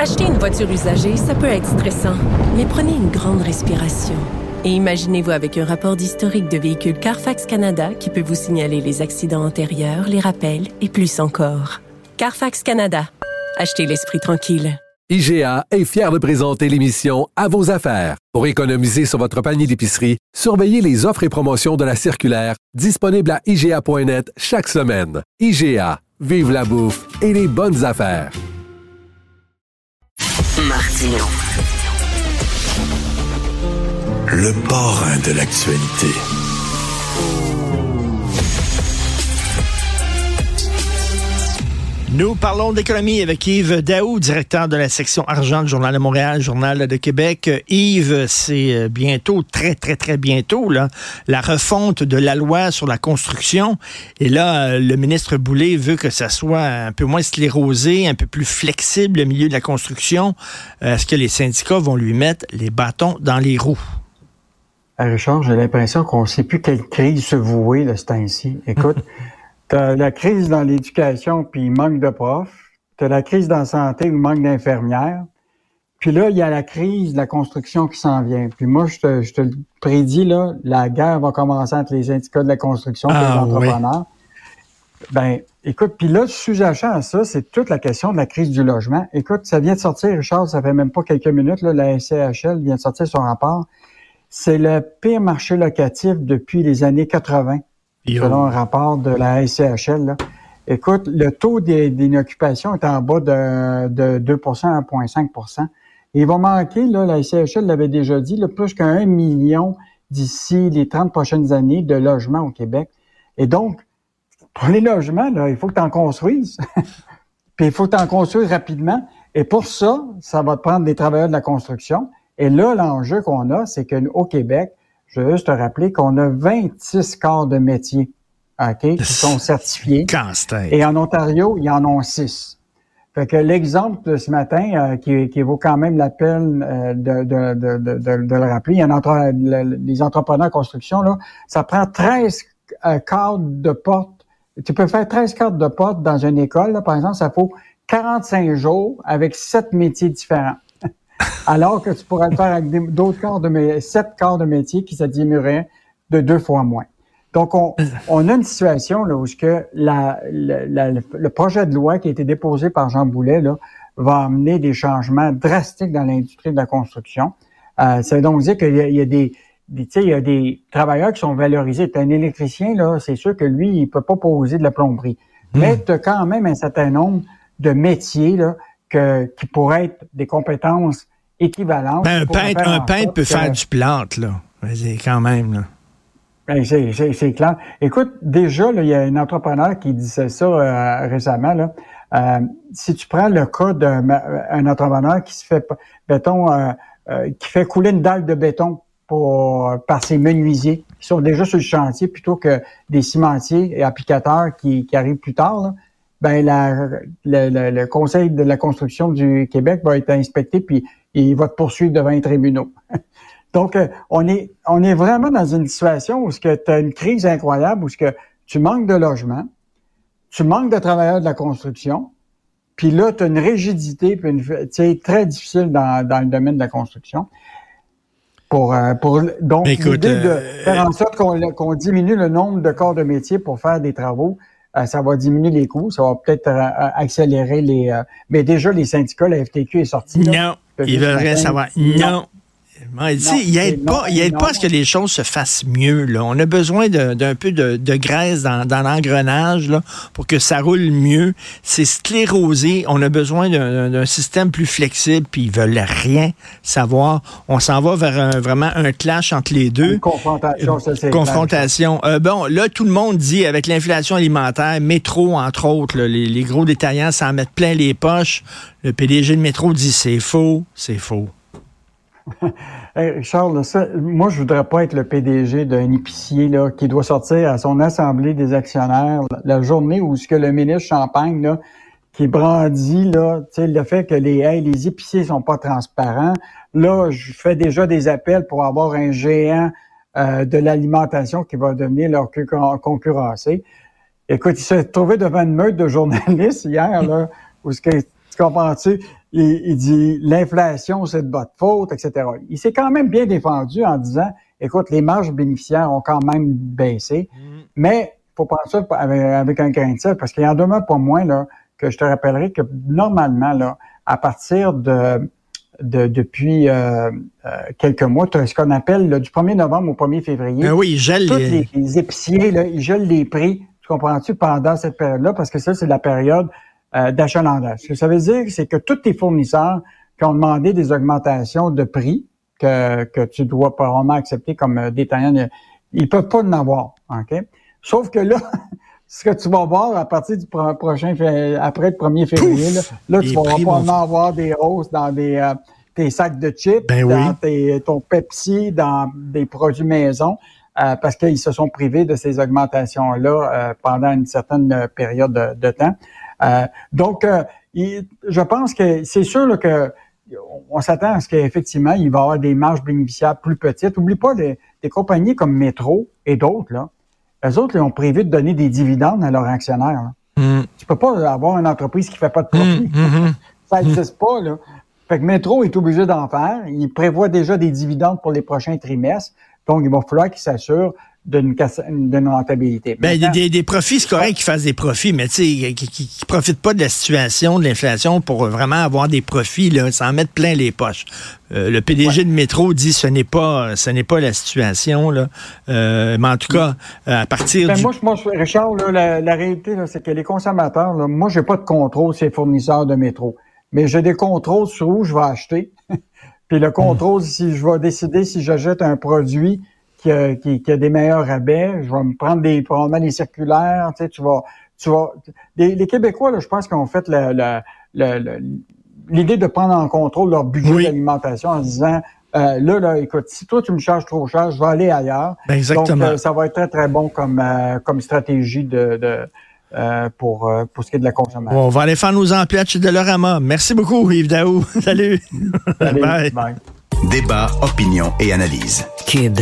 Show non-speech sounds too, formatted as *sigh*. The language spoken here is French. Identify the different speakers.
Speaker 1: Acheter une voiture usagée, ça peut être stressant, mais prenez une grande respiration. Et imaginez-vous avec un rapport d'historique de véhicule Carfax Canada qui peut vous signaler les accidents antérieurs, les rappels et plus encore. Carfax Canada. Achetez l'esprit tranquille.
Speaker 2: IGA est fier de présenter l'émission À vos affaires. Pour économiser sur votre panier d'épicerie, surveillez les offres et promotions de la circulaire disponible à IGA.net chaque semaine. IGA, vive la bouffe et les bonnes affaires.
Speaker 3: Martino.
Speaker 4: Le parrain de l'actualité.
Speaker 5: Nous parlons d'économie avec Yves Daou, directeur de la section argent du Journal de Montréal, Journal de Québec. Yves, c'est bientôt, très, très, très bientôt, là, la refonte de la loi sur la construction. Et là, le ministre Boulay veut que ça soit un peu moins sclérosé, un peu plus flexible, le milieu de la construction. Est-ce que les syndicats vont lui mettre les bâtons dans les roues?
Speaker 6: Richard, j'ai l'impression qu'on ne sait plus quelle crise se vouer de ce temps-ci. Écoute, *laughs* T'as la crise dans l'éducation, puis il manque de profs. T'as la crise dans la santé, où il manque d'infirmières. Puis là, il y a la crise de la construction qui s'en vient. Puis moi, je te, je te le prédis, là, la guerre va commencer entre les syndicats de la construction et
Speaker 5: Ah,
Speaker 6: les entrepreneurs. Ben, écoute, puis là, sous-jacent à ça, c'est toute la question de la crise du logement. Écoute, ça vient de sortir, Richard, ça fait même pas quelques minutes, là, la SCHL vient de sortir son rapport. C'est le pire marché locatif depuis les années 80 selon un rapport de la SCHL. Là. Écoute, le taux d'in- d'inoccupation est en bas de, de 2 1,5 Et il va manquer, là, la SCHL l'avait déjà dit, là, plus qu'un million d'ici les 30 prochaines années de logements au Québec. Et donc, pour les logements, là, il faut que tu en construises. *laughs* Puis il faut que tu en construises rapidement. Et pour ça, ça va te prendre des travailleurs de la construction. Et là, l'enjeu qu'on a, c'est qu'au Québec, je veux juste te rappeler qu'on a 26 corps de métier OK, qui sont certifiés. Et en Ontario, il y en a 6. Fait que l'exemple de ce matin, euh, qui, qui vaut quand même la peine euh, de, de, de, de, le rappeler, il y en a entre, le- les entrepreneurs en construction, là, ça prend 13 euh, cadres de porte. Tu peux faire 13 cadres de porte dans une école, là, par exemple, ça faut 45 jours avec 7 métiers différents. Alors que tu pourrais le faire avec d'autres corps de 7 corps de métier qui se diminueraient de deux fois moins. Donc, on, *laughs* on a une situation là, où ce que la, la- la- le projet de loi qui a été déposé par Jean Boulet là, va amener des changements drastiques dans l'industrie de la construction. Euh, ça veut donc dire qu'il y a, il y a des, il y a des travailleurs qui sont valorisés. Un électricien, là, c'est sûr que lui, il peut pas poser de la plomberie. Mais tu as quand même un certain nombre de métiers là, que, qui pourraient être des compétences équivalentes.
Speaker 5: Ben, un peintre, un peintre peut
Speaker 6: que-
Speaker 5: faire du plante, là. Vas-y, quand même, là.
Speaker 6: Ben, c'est, c'est, c'est clair. Écoute, déjà, il y a un entrepreneur qui disait ça euh, récemment. Là. Euh, si tu prends le cas d'un un entrepreneur qui se fait, béton, euh, euh, qui fait couler une dalle de béton pour, par ses menuisiers qui sont déjà sur le chantier plutôt que des cimentiers et applicateurs qui, qui arrivent plus tard, là, ben la, le, le- le Conseil de la construction du Québec va être inspecté puis il va te poursuivre devant les tribunaux. *laughs* Donc, euh, on est on est vraiment dans une situation où tu as une crise incroyable, où ce que tu manques de logement, tu manques de travailleurs de la construction, puis là, tu as une rigidité, puis une, très difficile dans, dans le domaine de la construction. Pour, euh, pour donc l'idée de
Speaker 5: euh,
Speaker 6: faire en sorte qu'on qu'on diminue le nombre de corps de métier pour faire des travaux, ça va diminuer les coûts, ça va peut-être euh, euh, accélérer les. euh, mais déjà les syndicats, la FTQ est sortie. là.
Speaker 5: Non, ils veulent rien savoir. non. Il n'aide pas, il pas à ce que les choses se fassent mieux. Là. On a besoin d'un peu de, graisse dans, l'engrenage pour que ça roule mieux. C'est sclérosé. On a besoin d'un système plus flexible, puis ils veulent rien savoir. On s'en va vers vraiment un clash entre les deux. Une
Speaker 6: confrontation, ça c'est
Speaker 5: Confrontation. Euh, bon, là, tout le monde dit, avec l'inflation alimentaire, métro, entre autres, les, les gros détaillants s'en mettent plein les poches. Le PDG de métro dit c'est faux, c'est faux.
Speaker 6: Charles, moi, je voudrais pas être le PDG d'un épicier là, qui doit sortir à son assemblée des actionnaires la journée où ce que le ministre Champagne là, qui brandit là, le fait que les les épiciers sont pas transparents. Là, je fais déjà des appels pour avoir un géant euh, de l'alimentation qui va devenir leur concurrencé. Écoute, il s'est trouvé devant une meute de journalistes hier, là, où ce que, tu comprends-tu? Il, dit l'inflation, c'est de votre faute, etc. Il s'est quand même bien défendu en disant, écoute, les marges bénéficiaires ont quand même baissé, mm. mais il faut prendre ça avec, un grain de sel, parce qu'il y en demeure pas moins là, que je te rappellerai que normalement, là, à partir de, de depuis euh, euh, quelques mois, tu as ce qu'on appelle du 1er novembre au 1er février.
Speaker 5: Ben oui, ils gèlent
Speaker 6: les... les... épiciers, là, ils gèlent les prix, tu comprends-tu, pendant cette période-là, parce que ça, c'est la période euh, d'achalandage. Ce que ça veut dire, c'est que tous tes fournisseurs qui ont demandé des augmentations de prix que, que tu dois probablement accepter comme euh, détaillant, ils peuvent pas en avoir. OK? Sauf que là, *laughs* ce que tu vas voir à partir du prochain, après le 1er février, là, tu vas probablement avoir des hausses dans des euh, tes sacs de chips,
Speaker 5: ben
Speaker 6: dans tes, ton Pepsi, dans des produits maison, parce qu'ils se sont privés de ces augmentations-là pendant une certaine période de temps. Euh, donc, euh, je pense que c'est sûr que on s'attend à ce qu'effectivement, il va y avoir des marges bénéficiaires plus petites. Oublie pas des, compagnies comme Metro et d'autres, là. Eux autres, ils ont prévu de donner des dividendes à leurs actionnaires. Mm. Tu peux pas avoir une entreprise qui fait pas de profit. Mm, mm, Ça n'existe pas, là. Fait que Metro est obligé d'en faire. Il prévoit déjà des dividendes pour les prochains trimestres. Donc, il va falloir qu'il s'assure d'une rentabilité.
Speaker 5: Ben, des, des, profits, c'est correct qu'ils fassent des profits, mais tu sais, qui, ne profitent pas de la situation, de l'inflation pour vraiment avoir des profits, là, s'en mettre plein les poches. Euh, le PDG de Métro dit ce n'est pas ce n'est pas la situation là. Euh, mais en tout cas, à partir
Speaker 6: ben,
Speaker 5: du...
Speaker 6: moi, moi, Richard, la, la, réalité, c'est que les consommateurs, là, moi, j'ai pas de contrôle sur les fournisseurs de métro, mais j'ai des contrôles sur où je vais acheter. *laughs* Puis le contrôle, si je vais décider si j'achète un produit qui a, qui, a, des meilleurs rabais. Je vais me prendre des probablement des circulaires. Tu sais, tu vas, tu vas. Les, Québécois, là, je pense qu'ils ont fait l'idée de prendre en contrôle leur budget d'alimentation en disant euh, là, là, écoute, si toi tu me charges trop cher, je vais aller ailleurs.
Speaker 5: Ben, exactement. Donc, euh,
Speaker 6: ça va être très, très bon comme, euh, comme stratégie de, de pour, pour ce qui est de la consommation.
Speaker 5: on va aller faire nos emplettes chez Delorama. Merci beaucoup, Yves Daou. *laughs* Salut.
Speaker 6: Salut. bye.
Speaker 3: Débat, opinion et analyse.
Speaker 7: Cube